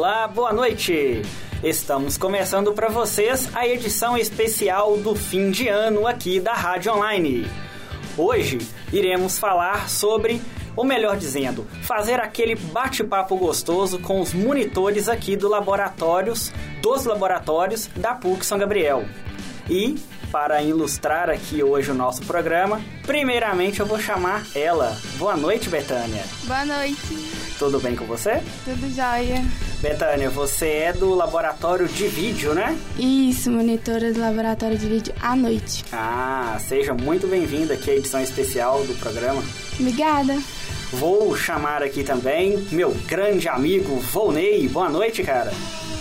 Olá, boa noite. Estamos começando para vocês a edição especial do fim de ano aqui da Rádio Online. Hoje iremos falar sobre, ou melhor dizendo, fazer aquele bate-papo gostoso com os monitores aqui do laboratórios, dos laboratórios da PUC São Gabriel. E para ilustrar aqui hoje o nosso programa, primeiramente eu vou chamar ela. Boa noite, Betânia. Boa noite. Tudo bem com você? Tudo jóia. Betânia, você é do laboratório de vídeo, né? Isso, monitora do laboratório de vídeo à noite. Ah, seja muito bem-vinda aqui à edição especial do programa. Obrigada. Vou chamar aqui também meu grande amigo Volney. Boa noite, cara.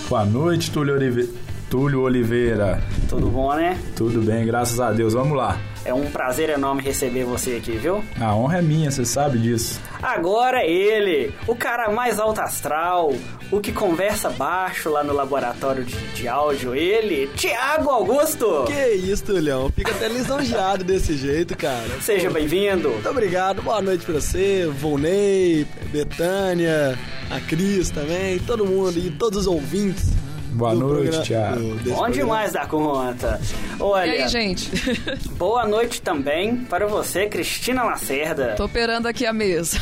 Boa noite, Túlio Oliveira. Túlio Oliveira. Tudo bom, né? Tudo bem, graças a Deus. Vamos lá. É um prazer enorme receber você aqui, viu? A honra é minha, você sabe disso. Agora ele, o cara mais alto astral, o que conversa baixo lá no laboratório de, de áudio, ele, Tiago Augusto. Que isso, Tulhão? Fica até lisonjeado desse jeito, cara. Seja bem-vindo. Muito obrigado. Boa noite pra você, Volney, Betânia, a Cris também, todo mundo e todos os ouvintes. Boa noite, Tiago. Bom demais da conta. Olha. E aí, gente? boa noite também para você, Cristina Lacerda. Tô operando aqui a mesa.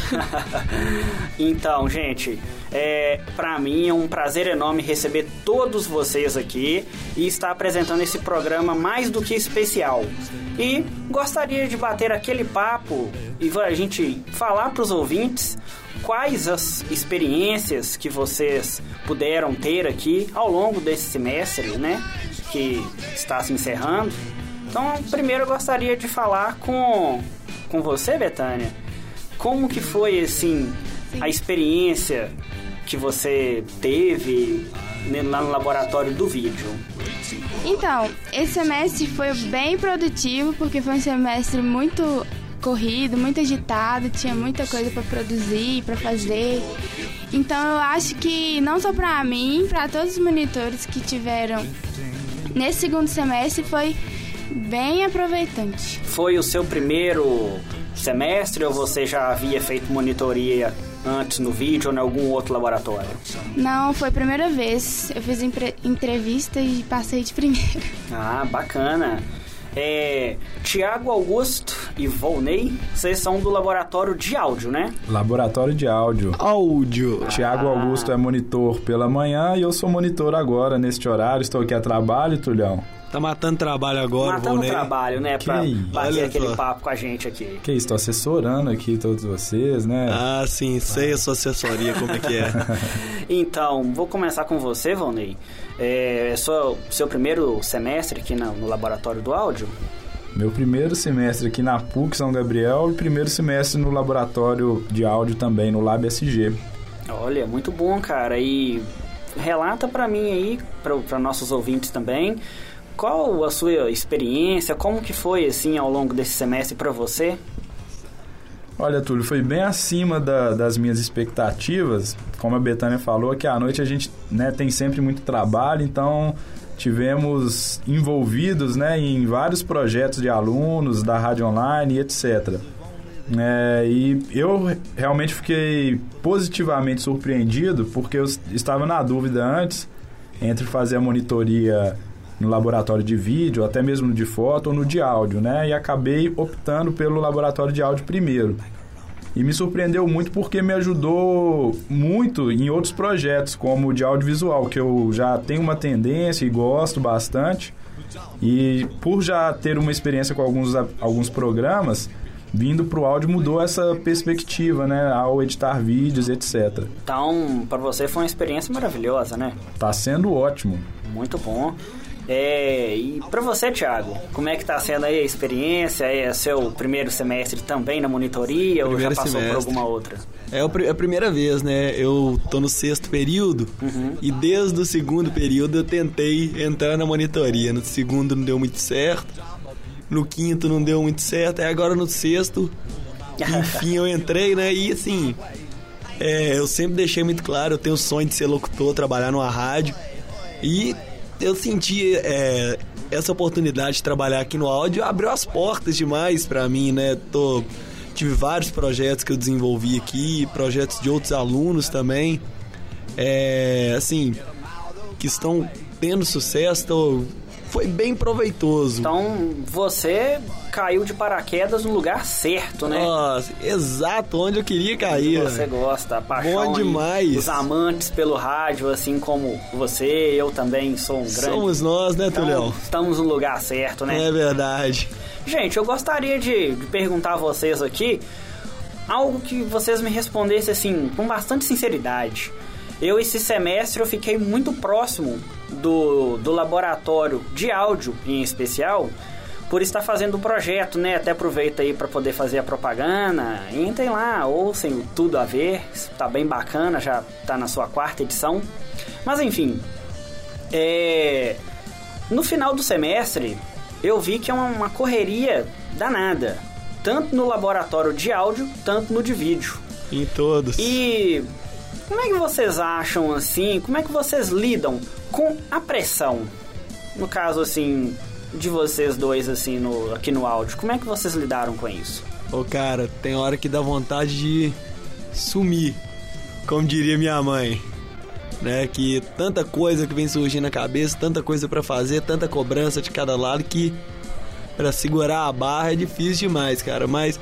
então, gente, é, para mim é um prazer enorme receber todos vocês aqui e estar apresentando esse programa mais do que especial. E gostaria de bater aquele papo e a gente falar para os ouvintes quais as experiências que vocês puderam ter aqui ao longo desse semestre, né? Que está se encerrando. Então, primeiro eu gostaria de falar com, com você, Betânia. Como que foi, assim, a experiência que você teve lá no laboratório do vídeo? Então, esse semestre foi bem produtivo, porque foi um semestre muito corrido, muito agitado, tinha muita coisa para produzir, para fazer. Então eu acho que não só para mim, para todos os monitores que tiveram nesse segundo semestre foi bem aproveitante. Foi o seu primeiro semestre ou você já havia feito monitoria antes no vídeo ou em algum outro laboratório? Não, foi a primeira vez. Eu fiz entrevista e passei de primeira. Ah, bacana. É, Tiago Augusto e Volney, vocês são do laboratório de áudio, né? Laboratório de áudio. Áudio. Tiago ah. Augusto é monitor pela manhã e eu sou monitor agora, neste horário. Estou aqui a trabalho, Tulhão. Tá matando trabalho agora, Matando Volney. trabalho, né? Pra que bater aquele papo com a gente aqui. Que isso, tô assessorando aqui todos vocês, né? Ah, sim, sei a sua assessoria, como é que é. então, vou começar com você, Volney. É, é seu, seu primeiro semestre aqui no, no laboratório do áudio? Meu primeiro semestre aqui na PUC São Gabriel e primeiro semestre no laboratório de áudio também, no Lab SG. Olha, muito bom, cara. E relata para mim aí, para nossos ouvintes também, qual a sua experiência, como que foi assim ao longo desse semestre para você? Olha, Túlio, foi bem acima da, das minhas expectativas. Como a Betânia falou, que à noite a gente né, tem sempre muito trabalho, então tivemos envolvidos né, em vários projetos de alunos da rádio online etc. É, e eu realmente fiquei positivamente surpreendido porque eu estava na dúvida antes entre fazer a monitoria no laboratório de vídeo, até mesmo de foto ou no de áudio, né? E acabei optando pelo laboratório de áudio primeiro. E me surpreendeu muito porque me ajudou muito em outros projetos, como o de audiovisual, que eu já tenho uma tendência e gosto bastante. E por já ter uma experiência com alguns, alguns programas, vindo para o áudio mudou essa perspectiva, né, ao editar vídeos, etc. Então, para você foi uma experiência maravilhosa, né? Tá sendo ótimo. Muito bom. É, e para você, Thiago, como é que tá sendo aí a experiência? É seu primeiro semestre também na monitoria primeiro ou já passou semestre. por alguma outra? É a primeira vez, né? Eu tô no sexto período uhum. e desde o segundo período eu tentei entrar na monitoria. No segundo não deu muito certo, no quinto não deu muito certo, e agora no sexto, enfim, eu entrei, né? E assim, é, eu sempre deixei muito claro, eu tenho o sonho de ser locutor, trabalhar numa rádio. E eu senti é, essa oportunidade de trabalhar aqui no áudio abriu as portas demais para mim, né? Tô, tive vários projetos que eu desenvolvi aqui, projetos de outros alunos também. é, assim, que estão tendo sucesso, então foi bem proveitoso. Então você caiu de paraquedas no lugar certo, né? Nossa, exato onde eu queria cair. Você gosta, a paixão. Bom demais. Os amantes pelo rádio, assim como você, eu também sou um grande. Somos nós, né, Então, Tulhão? estamos no lugar certo, né? É verdade. Gente, eu gostaria de, de perguntar a vocês aqui algo que vocês me respondessem assim, com bastante sinceridade. Eu, esse semestre, eu fiquei muito próximo do, do laboratório de áudio, em especial, por estar fazendo o projeto, né? Até aproveita aí para poder fazer a propaganda. Entrem lá, ouçam o Tudo a Ver, tá bem bacana, já tá na sua quarta edição. Mas enfim, é... no final do semestre, eu vi que é uma, uma correria danada. Tanto no laboratório de áudio, tanto no de vídeo. Em todos. E como é que vocês acham assim? Como é que vocês lidam com a pressão? No caso assim de vocês dois assim no aqui no áudio, como é que vocês lidaram com isso? Ô, cara, tem hora que dá vontade de sumir, como diria minha mãe. Né, que tanta coisa que vem surgindo na cabeça, tanta coisa pra fazer, tanta cobrança de cada lado que pra segurar a barra é difícil demais, cara. Mas,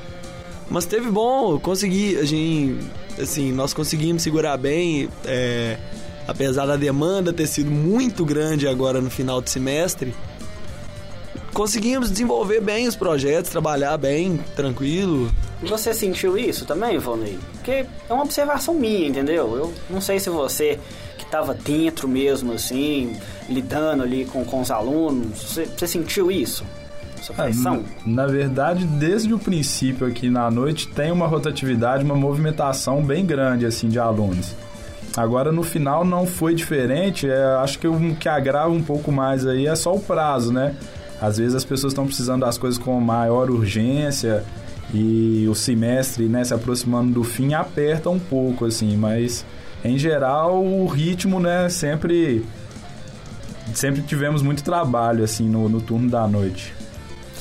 mas teve bom, consegui, a gente, assim, nós conseguimos segurar bem, é, apesar da demanda ter sido muito grande agora no final do semestre. Conseguimos desenvolver bem os projetos, trabalhar bem, tranquilo. Você sentiu isso também, Ivonei? Porque é uma observação minha, entendeu? Eu não sei se você que estava dentro mesmo, assim, lidando ali com, com os alunos, você, você sentiu isso? Ah, pressão? na, na verdade, desde o princípio aqui na noite tem uma rotatividade, uma movimentação bem grande assim de alunos. Agora no final não foi diferente. é, acho que o que agrava um pouco mais aí é só o prazo, né? Às vezes as pessoas estão precisando das coisas com maior urgência e o semestre, né, se aproximando do fim aperta um pouco assim, mas em geral o ritmo, né, sempre sempre tivemos muito trabalho assim no, no turno da noite.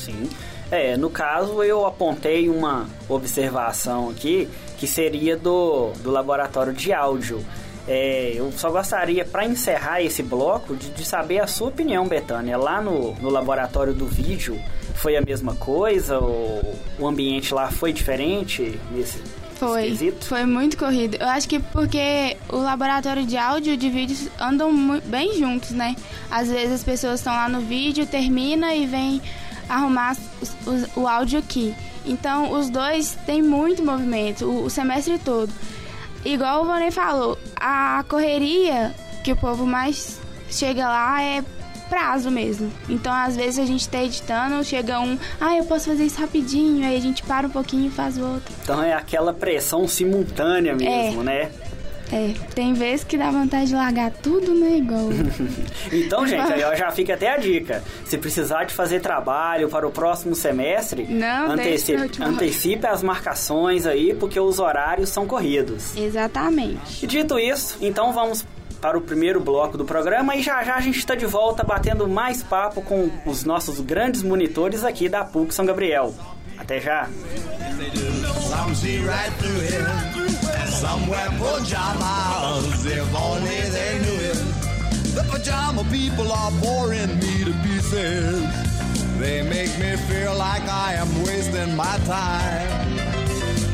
Sim. É, no caso eu apontei uma observação aqui que seria do, do laboratório de áudio. É, eu só gostaria, para encerrar esse bloco, de, de saber a sua opinião, Betânia. Lá no, no laboratório do vídeo, foi a mesma coisa? O, o ambiente lá foi diferente? Nesse, Foi, Esquisito? foi muito corrido. Eu acho que porque o laboratório de áudio e de vídeo andam bem juntos, né? Às vezes as pessoas estão lá no vídeo, termina e vem arrumar os- os- o áudio aqui. Então, os dois têm muito movimento, o, o semestre todo. Igual o Vonei falou, a correria que o povo mais chega lá é prazo mesmo. Então, às vezes a gente tá editando, chega um, ah, eu posso fazer isso rapidinho, aí a gente para um pouquinho e faz o outro. Então é aquela pressão simultânea mesmo, né? É, tem vezes que dá vontade de largar tudo, né? Igual. Então, gente, aí ó, já fica até a dica. Se precisar de fazer trabalho para o próximo semestre, Não, antecipe, antecipe as marcações aí, porque os horários são corridos. Exatamente. E dito isso, então vamos para o primeiro bloco do programa e já já a gente está de volta batendo mais papo com os nossos grandes monitores aqui da PUC São Gabriel. Até já! Some wear pajamas, if only they knew it. The pajama people are boring me to pieces. They make me feel like I am wasting my time.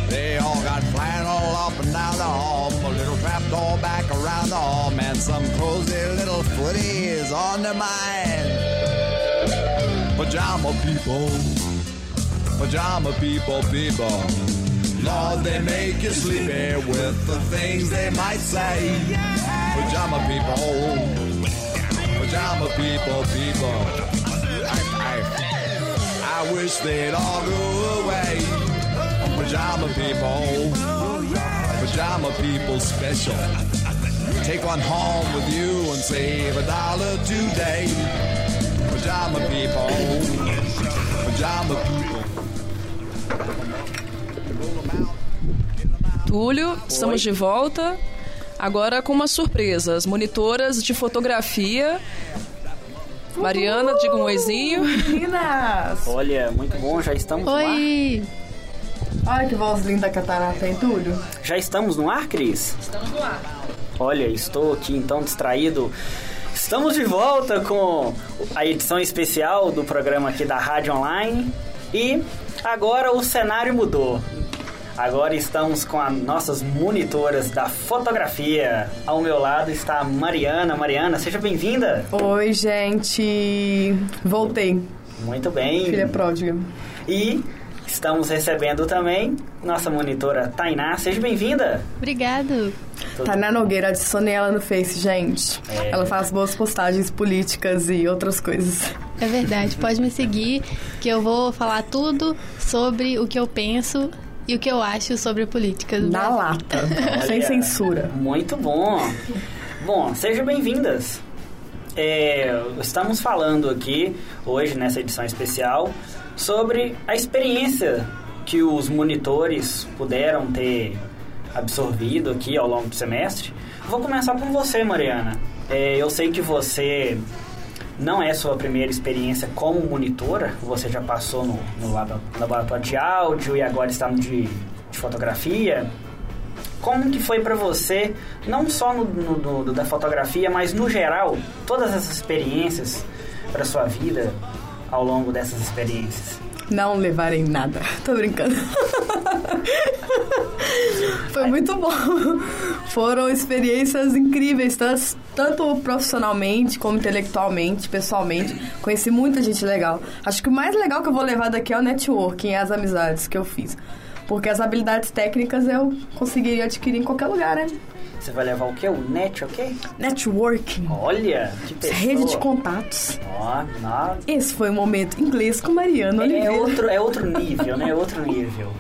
They all got flannel up and down the hall, a little trapdoor back around the hall, man, some cozy little footies on their mind. Pajama people. Pajama people, people. Lord, they make you sleepy with the things they might say. Pajama people. Pajama people, people. I, I, I wish they'd all go away. Pajama people. Pajama people special. Take one home with you and save a dollar today. Pajama people. Pajama people. Túlio, estamos de volta. Agora com umas surpresas. Monitoras de fotografia. Mariana, diga um oizinho. Meninas! Olha, muito bom, já estamos no ar. Oi! Olha que voz linda que a Tatá tem, Túlio. Já estamos no ar, Cris? Estamos no ar. Olha, estou aqui então distraído. Estamos de volta com a edição especial do programa aqui da Rádio Online e agora o cenário mudou. Agora estamos com as nossas monitoras da fotografia. Ao meu lado está a Mariana. Mariana, seja bem-vinda. Oi, gente. Voltei. Muito bem. Filha pródiga. E estamos recebendo também nossa monitora Tainá. Seja bem-vinda. Obrigado. Tainá Nogueira, adicionei ela no Face, gente. É. Ela faz boas postagens políticas e outras coisas. É verdade, pode me seguir que eu vou falar tudo sobre o que eu penso e o que eu acho sobre política do Na Brasil. lata. Olha, Sem censura. Muito bom. Bom, sejam bem-vindas. É, estamos falando aqui hoje nessa edição especial sobre a experiência que os monitores puderam ter absorvido aqui ao longo do semestre. Vou começar por você, Mariana. É, eu sei que você não é sua primeira experiência como monitora, você já passou no, no labo- laboratório de áudio e agora está no de, de fotografia. Como que foi pra você, não só no, no- no- da fotografia, mas no geral, todas essas experiências para sua vida ao longo dessas experiências? Não levarem nada. Tô brincando. Foi muito bom. Foram experiências incríveis, tanto profissionalmente como intelectualmente, pessoalmente. Conheci muita gente legal. Acho que o mais legal que eu vou levar daqui é o networking, as amizades que eu fiz. Porque as habilidades técnicas eu conseguiria adquirir em qualquer lugar, né? Você vai levar o quê? O net, ok? Networking. Olha, que pessoa. Rede de contatos. Ó, nó- Esse foi o momento inglês com Mariana É, Oliveira. outro, é outro nível, né? É outro nível.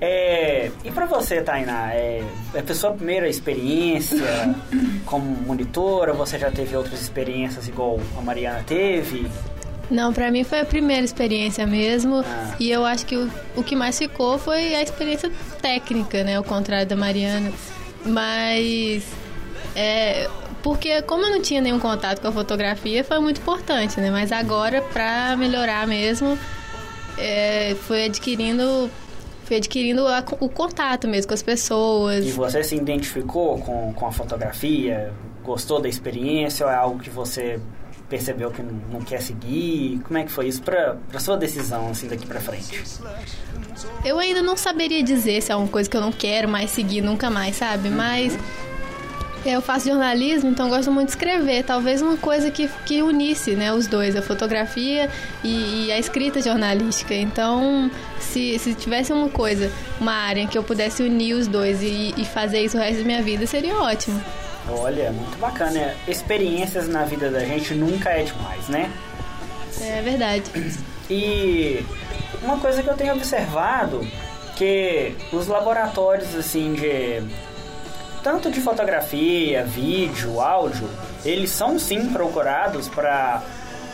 É, e pra você, Tainá, é, é a sua primeira experiência como monitora? Você já teve outras experiências igual a Mariana teve? Não, pra mim foi a primeira experiência mesmo. Ah. E eu acho que o, o que mais ficou foi a experiência técnica, né? Ao contrário da Mariana. Mas. É, porque como eu não tinha nenhum contato com a fotografia, foi muito importante, né? Mas agora, pra melhorar mesmo, é, foi adquirindo. Foi adquirindo a- o contato mesmo com as pessoas. E você se identificou com, com a fotografia? Gostou da experiência? Ou é algo que você percebeu que não, quer seguir? Como é que foi isso pra sua decisão, assim, daqui pra frente? Eu ainda não saberia dizer se é uma coisa que eu não quero mais seguir nunca mais, sabe? Mas eu faço jornalismo, então gosto muito de escrever. Talvez uma coisa que, que unisse né, os dois, a fotografia e, e a escrita jornalística. Então, se, se tivesse uma coisa, uma área que eu pudesse unir os dois e, e fazer isso o resto da minha vida, seria ótimo. Olha, muito bacana. Experiências na vida da gente nunca é demais, né? É verdade. E uma coisa que eu tenho observado que os laboratórios assim de tanto de fotografia, vídeo, áudio, eles são sim procurados para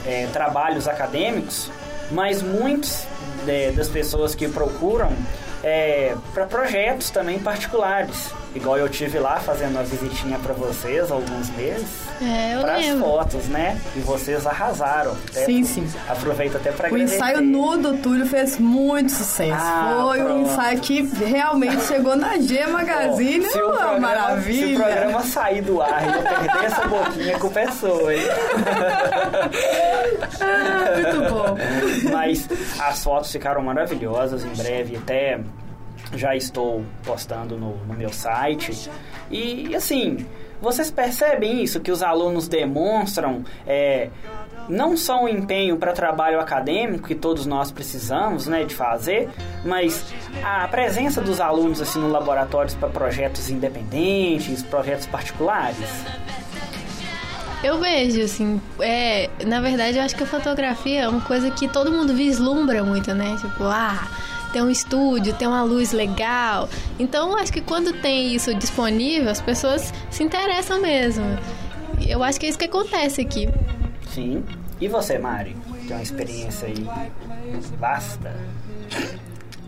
é, trabalhos acadêmicos, mas muitos de- das pessoas que procuram é, para projetos também particulares. Igual eu tive lá fazendo uma visitinha para vocês há alguns meses. É, eu para as lembro. fotos, né? E vocês arrasaram. Sim, sim. Aproveito até para O ensaio nu do Túlio fez muito sucesso. Ah, Foi um pronto. ensaio que realmente chegou na G Magazine. se, o uma programa, maravilha. se o programa sair do ar e eu perder essa boquinha, a culpa é sua, hein? Ah, muito bom. Mas as fotos ficaram maravilhosas. Em breve até já estou postando no, no meu site. E assim, vocês percebem isso que os alunos demonstram é, não só um empenho para trabalho acadêmico que todos nós precisamos, né, de fazer, mas a presença dos alunos assim no laboratórios para projetos independentes, projetos particulares. Eu vejo, assim, é, na verdade eu acho que a fotografia é uma coisa que todo mundo vislumbra muito, né? Tipo, ah, tem um estúdio, tem uma luz legal. Então acho que quando tem isso disponível, as pessoas se interessam mesmo. Eu acho que é isso que acontece aqui. Sim. E você, Mari? Tem uma experiência aí vasta?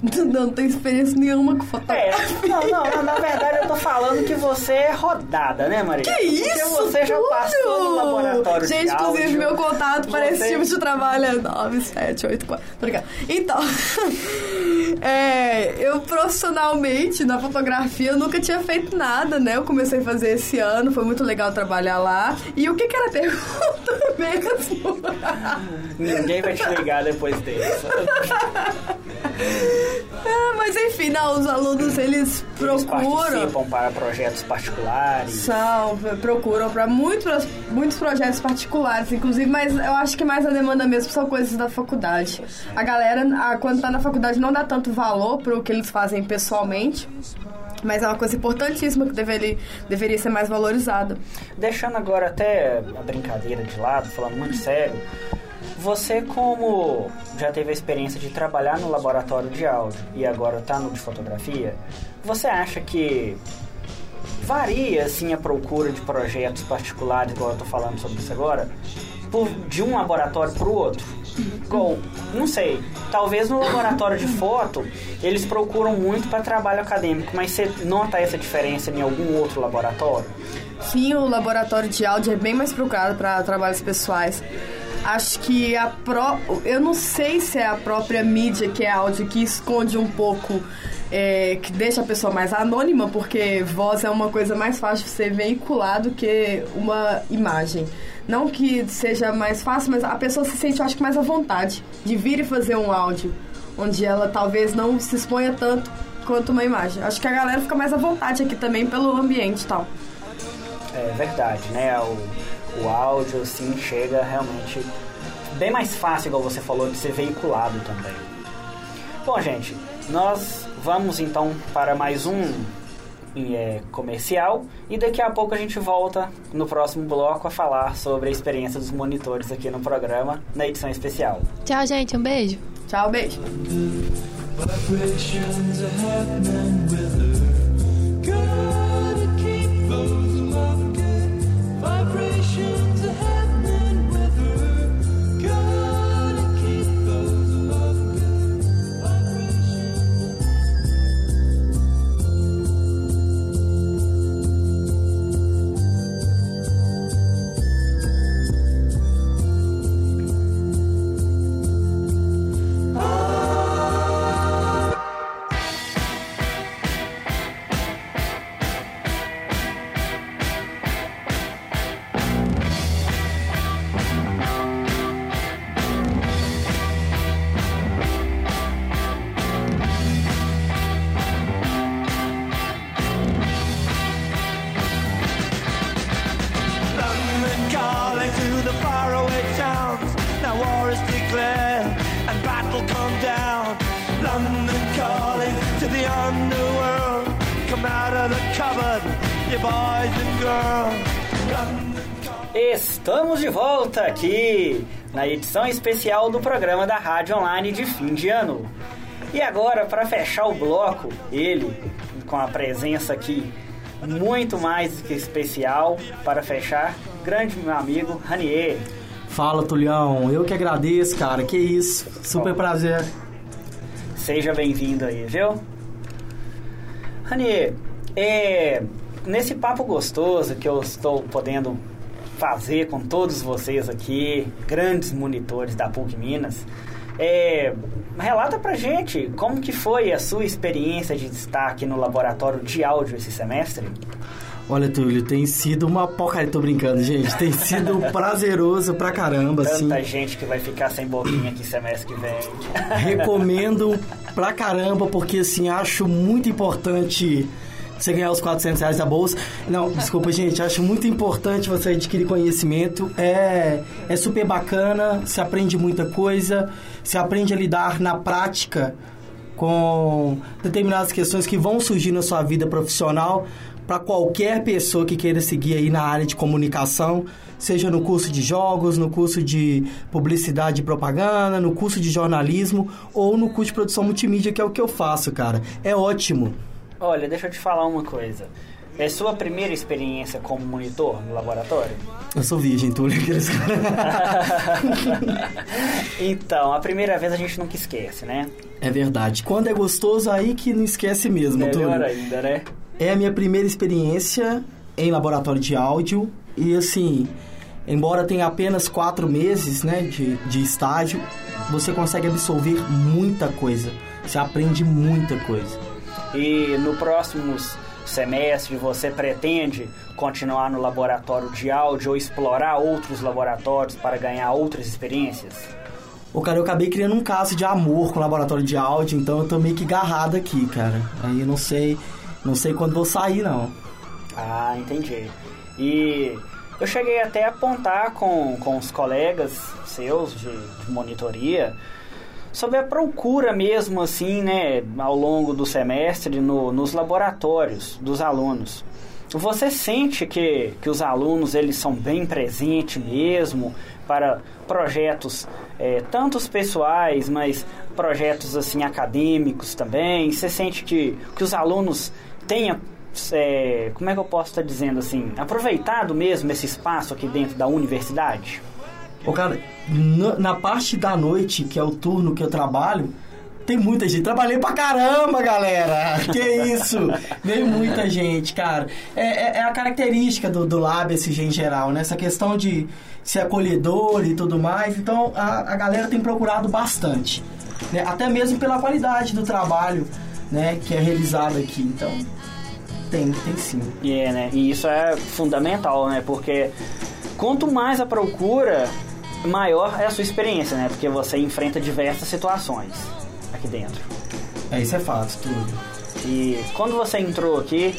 Não, não tenho experiência nenhuma com É, fotografia. não, não, não, na verdade eu tô falando que você é rodada, né, Maria? Que isso, Porque você já Túlio? passou no laboratório Gente, de inclusive, áudio. meu contato para esse Você- tipo de trabalho é 9784. Obrigada. Então, é, eu profissionalmente, na fotografia, eu nunca tinha feito nada, né? Eu comecei a fazer esse ano, foi muito legal trabalhar lá. E o que que era a pergunta mesmo? Ninguém vai te ligar depois desse. É, mas enfim, não, os alunos, eles Eles procuram... participam para projetos particulares. São, procuram para muitos, muitos projetos particulares, inclusive, mas eu acho que mais a demanda mesmo são coisas da faculdade. A galera, a- quando tá na faculdade, não dá tanto valor pro que eles fazem pessoalmente, mas é uma coisa importantíssima que deveria, deveria ser mais valorizada. Deixando agora até a brincadeira de lado, falando muito sério, você como já teve a experiência de trabalhar no laboratório de áudio e agora está no de fotografia, você acha que varia assim a procura de projetos particulares, igual eu tô falando sobre isso agora, por- de um laboratório para o outro? Igual, não sei, talvez no laboratório de foto eles procuram muito para trabalho acadêmico, mas você nota essa diferença em algum outro laboratório? Sim, o laboratório de áudio é bem mais procurado para trabalhos pessoais. Acho que a pró... Eu não sei se é a própria mídia que é áudio que esconde um pouco, é, que deixa a pessoa mais anônima, porque voz é uma coisa mais fácil de ser veicular do que uma imagem. Não que seja mais fácil, mas a pessoa se sente, eu acho que, mais à vontade de vir e fazer um áudio, onde ela talvez não se exponha tanto quanto uma imagem. Acho que a galera fica mais à vontade aqui também pelo ambiente e tal. É verdade, né? O, o áudio, assim, chega realmente bem mais fácil, igual você falou, de ser veiculado também. Bom, gente, nós vamos então para mais um é, comercial e daqui a pouco a gente volta no próximo bloco a falar sobre a experiência dos monitores aqui no programa, na edição especial. Tchau, gente. Um beijo. Tchau, beijo. Vibrations are happening with her. Gotta Estamos de volta aqui na edição especial do programa da Rádio Online de fim de ano. E agora, para fechar o bloco, ele, com a presença aqui muito mais que especial, para fechar, grande meu amigo Ranier. Fala, Tulião. Eu que agradeço, cara. Que isso. Super prazer. Seja bem-vindo aí, viu? Ranier, é, nesse papo gostoso que eu estou podendo fazer com todos vocês aqui, grandes monitores da PUC Minas, é, relata pra gente como que foi a sua experiência de destaque no laboratório de áudio esse semestre. Olha, Túlio, tem sido uma porcaria. Tô brincando, gente. Tem sido prazeroso pra caramba, assim. Tanta gente que vai ficar sem boquinha aqui semestre que vem. Recomendo pra caramba, porque, assim, acho muito importante você ganhar os 400 reais da bolsa. Não, desculpa, gente. Acho muito importante você adquirir conhecimento. É, é super bacana, se aprende muita coisa, se aprende a lidar na prática com determinadas questões que vão surgir na sua vida profissional para qualquer pessoa que queira seguir aí na área de comunicação, seja no curso de jogos, no curso de publicidade e propaganda, no curso de jornalismo ou no curso de produção multimídia, que é o que eu faço, cara. É ótimo. Olha, deixa eu te falar uma coisa. é sua primeira experiência como monitor no laboratório? Eu sou virgem, Túlio. caras. então, a primeira vez a gente nunca esquece, né? É verdade. Quando é gostoso, aí que não esquece mesmo, Melhor Túlio. ainda, né? É a minha primeira experiência em laboratório de áudio e assim, embora tenha apenas quatro meses né, de, de estágio, você consegue absorver muita coisa. Você aprende muita coisa. E no próximo semestre você pretende continuar no laboratório de áudio ou explorar outros laboratórios para ganhar outras experiências? Ô, cara, eu acabei criando um caso de amor com o laboratório de áudio, então eu tô meio que garrado aqui, cara. Aí eu não sei, não sei quando vou sair, não. Ah, entendi. E eu cheguei até a apontar com, com os colegas seus de, de monitoria sobre a procura mesmo, assim, né, ao longo do semestre no, nos laboratórios dos alunos. Você sente que, que os alunos eles são bem presentes mesmo para projetos é, tantos pessoais, mas projetos assim acadêmicos também? Você sente que, que os alunos tenham é, como é que eu posso estar dizendo assim, aproveitado mesmo esse espaço aqui dentro da universidade? Ô, cara, na, parte da noite, que é o turno que eu trabalho, tem muita gente. Trabalhei pra caramba, galera! Que isso! Veio muita gente, cara. É, é- é a característica do, do Lab SG em geral, né? Essa questão de ser acolhedor e tudo mais. Então, a, a galera tem procurado bastante. né? Até mesmo pela qualidade do trabalho, né? Que é realizado aqui. Então, tem, tem sim. E é, né? E isso é fundamental, né? Porque quanto mais a procura, maior é a sua experiência, né? Porque você enfrenta diversas situações aqui dentro. É, isso é fato, tudo. E quando você entrou aqui,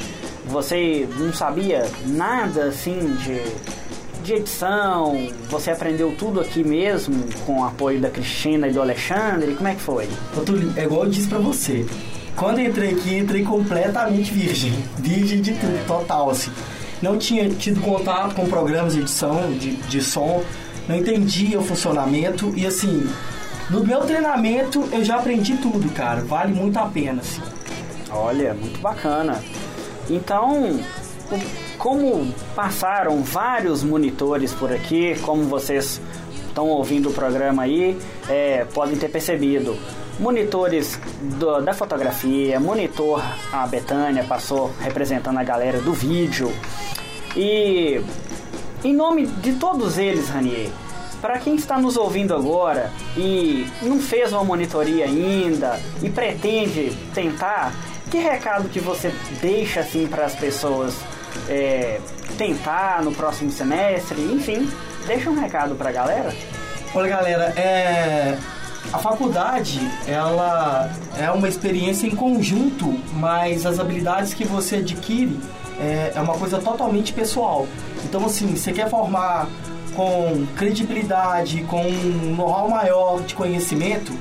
você não sabia nada assim de, de edição? Você aprendeu tudo aqui mesmo com o apoio da Cristina e do Alexandre? Como é que foi? Ô, Túlio, é igual eu disse pra você. Quando eu entrei aqui, entrei completamente virgem. Virgem de tudo, total, assim. Não tinha tido contato com programas de edição, de, de som. Não entendia o funcionamento. E, assim, no meu treinamento, eu já aprendi tudo, cara. Vale muito a pena, assim. Olha, muito bacana. Então, como passaram vários monitores por aqui, como vocês estão ouvindo o programa aí, é, podem ter percebido. Monitores do- da fotografia, monitor a Betânia passou representando a galera do vídeo. E em nome de todos eles, Ranier, para quem está nos ouvindo agora e não fez uma monitoria ainda e pretende tentar, que recado que você deixa assim para as pessoas é, tentar no próximo semestre? Enfim, deixa um recado para a galera. Olha, galera, é... a faculdade, ela é uma experiência em conjunto, mas as habilidades que você adquire é, é uma coisa totalmente pessoal. Então, assim, você quer formar com credibilidade, com um know-how maior de conhecimento,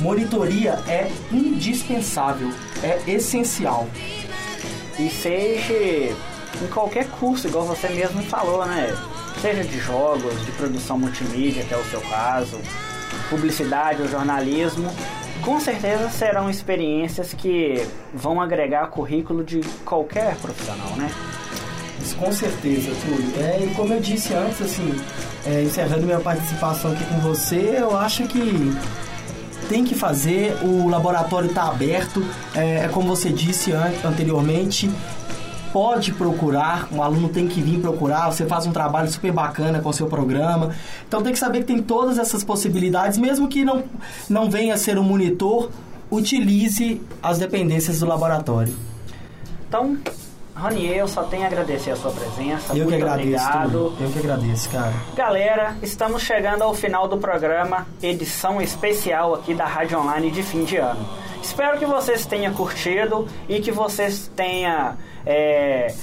monitoria é indispensável, é essencial. E seja em qualquer curso, igual você mesmo falou, né? Seja de jogos, de produção multimídia, que é o seu caso, publicidade ou jornalismo, com certeza serão experiências que vão agregar currículo de qualquer profissional, né? Isso, com certeza, Túlio. É, e como eu disse antes, assim, é, encerrando minha participação aqui com você, eu acho que tem que fazer, o laboratório está aberto, é, é como você disse an- anteriormente, pode procurar, um aluno tem que vir procurar, você faz um trabalho super bacana com o seu programa, então tem que saber que tem todas essas possibilidades, mesmo que não, não venha a ser um monitor, utilize as dependências do laboratório. Então, Ranier, eu só tenho a agradecer a sua presença. Eu Muito que agradeço, obrigado. Eu que agradeço, cara. Galera, estamos chegando ao final do programa, edição especial aqui da Rádio Online de fim de ano. Espero que vocês tenham curtido e que vocês tenham é,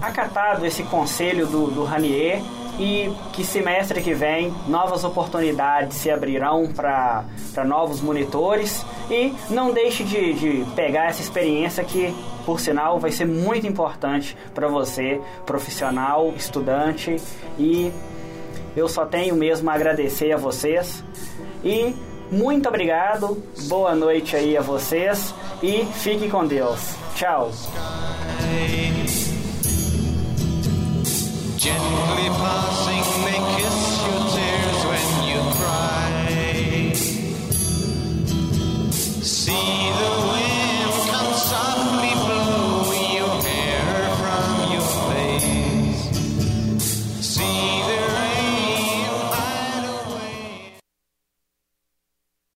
acatado esse conselho do, do Ranier e que semestre que vem novas oportunidades se abrirão para novos monitores. E não deixe de, de pegar essa experiência que, por sinal, vai ser muito importante para você, profissional, estudante. E eu só tenho mesmo a agradecer a vocês. E muito obrigado, boa noite aí a vocês. E fique com Deus. Tchau. see the